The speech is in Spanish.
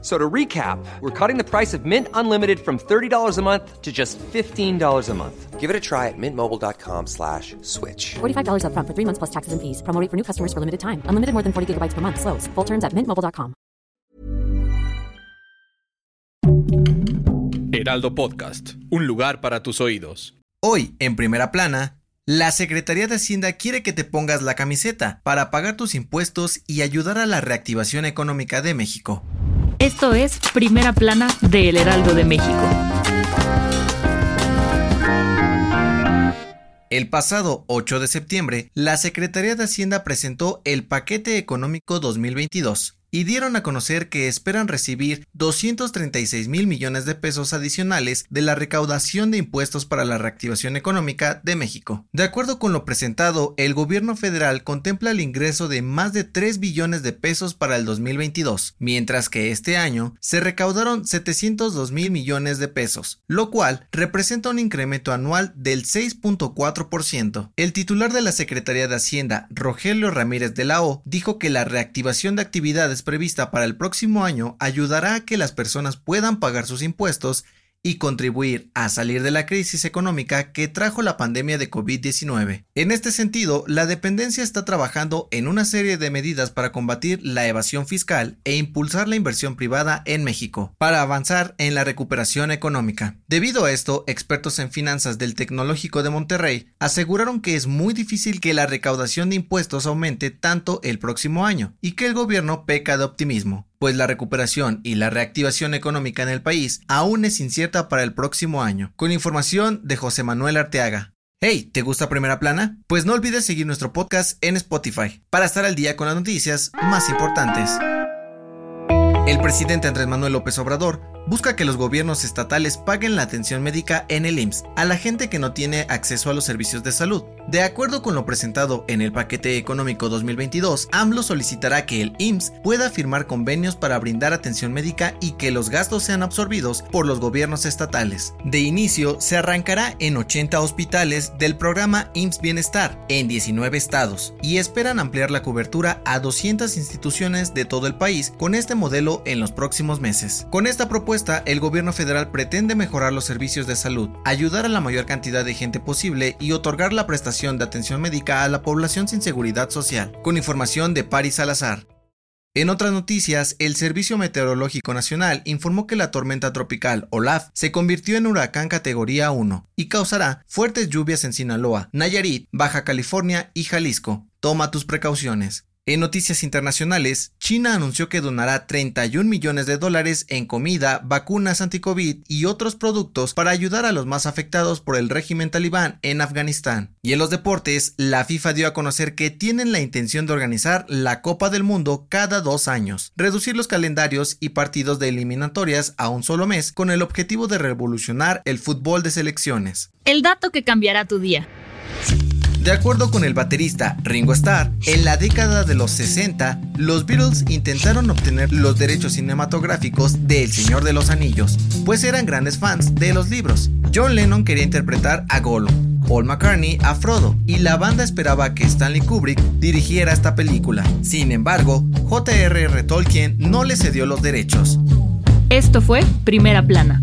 So to recap, we're cutting the price of Mint Unlimited from $30 a month to just $15 a month. Give it a try at mintmobile.com slash switch. $45 upfront for three months plus taxes and fees. Promo rate for new customers for limited time. Unlimited more than 40 gigabytes per month. Slows. Full terms at mintmobile.com. Heraldo Podcast, un lugar para tus oídos. Hoy, en primera plana, la Secretaría de Hacienda quiere que te pongas la camiseta para pagar tus impuestos y ayudar a la reactivación económica de México. Esto es Primera Plana de El Heraldo de México. El pasado 8 de septiembre, la Secretaría de Hacienda presentó el Paquete Económico 2022 y dieron a conocer que esperan recibir 236 mil millones de pesos adicionales de la recaudación de impuestos para la reactivación económica de México. De acuerdo con lo presentado, el gobierno federal contempla el ingreso de más de 3 billones de pesos para el 2022, mientras que este año se recaudaron 702 mil millones de pesos, lo cual representa un incremento anual del 6.4%. El titular de la Secretaría de Hacienda, Rogelio Ramírez de la O, dijo que la reactivación de actividades prevista para el próximo año ayudará a que las personas puedan pagar sus impuestos y contribuir a salir de la crisis económica que trajo la pandemia de COVID-19. En este sentido, la dependencia está trabajando en una serie de medidas para combatir la evasión fiscal e impulsar la inversión privada en México, para avanzar en la recuperación económica. Debido a esto, expertos en finanzas del Tecnológico de Monterrey aseguraron que es muy difícil que la recaudación de impuestos aumente tanto el próximo año y que el gobierno peca de optimismo pues la recuperación y la reactivación económica en el país aún es incierta para el próximo año. Con información de José Manuel Arteaga. Hey, ¿te gusta Primera Plana? Pues no olvides seguir nuestro podcast en Spotify para estar al día con las noticias más importantes. El presidente Andrés Manuel López Obrador busca que los gobiernos estatales paguen la atención médica en el IMSS a la gente que no tiene acceso a los servicios de salud. De acuerdo con lo presentado en el paquete económico 2022, AMLO solicitará que el IMSS pueda firmar convenios para brindar atención médica y que los gastos sean absorbidos por los gobiernos estatales. De inicio, se arrancará en 80 hospitales del programa IMSS Bienestar en 19 estados y esperan ampliar la cobertura a 200 instituciones de todo el país con este modelo en los próximos meses. Con esta propuesta el gobierno federal pretende mejorar los servicios de salud, ayudar a la mayor cantidad de gente posible y otorgar la prestación de atención médica a la población sin seguridad social. Con información de Paris Salazar. En otras noticias, el Servicio Meteorológico Nacional informó que la tormenta tropical Olaf se convirtió en huracán categoría 1 y causará fuertes lluvias en Sinaloa, Nayarit, Baja California y Jalisco. Toma tus precauciones. En noticias internacionales, China anunció que donará 31 millones de dólares en comida, vacunas anti-COVID y otros productos para ayudar a los más afectados por el régimen talibán en Afganistán. Y en los deportes, la FIFA dio a conocer que tienen la intención de organizar la Copa del Mundo cada dos años, reducir los calendarios y partidos de eliminatorias a un solo mes con el objetivo de revolucionar el fútbol de selecciones. El dato que cambiará tu día. De acuerdo con el baterista Ringo Starr, en la década de los 60, los Beatles intentaron obtener los derechos cinematográficos de El Señor de los Anillos, pues eran grandes fans de los libros. John Lennon quería interpretar a Gollum, Paul McCartney a Frodo, y la banda esperaba que Stanley Kubrick dirigiera esta película. Sin embargo, J.R.R. Tolkien no le cedió los derechos. Esto fue Primera Plana,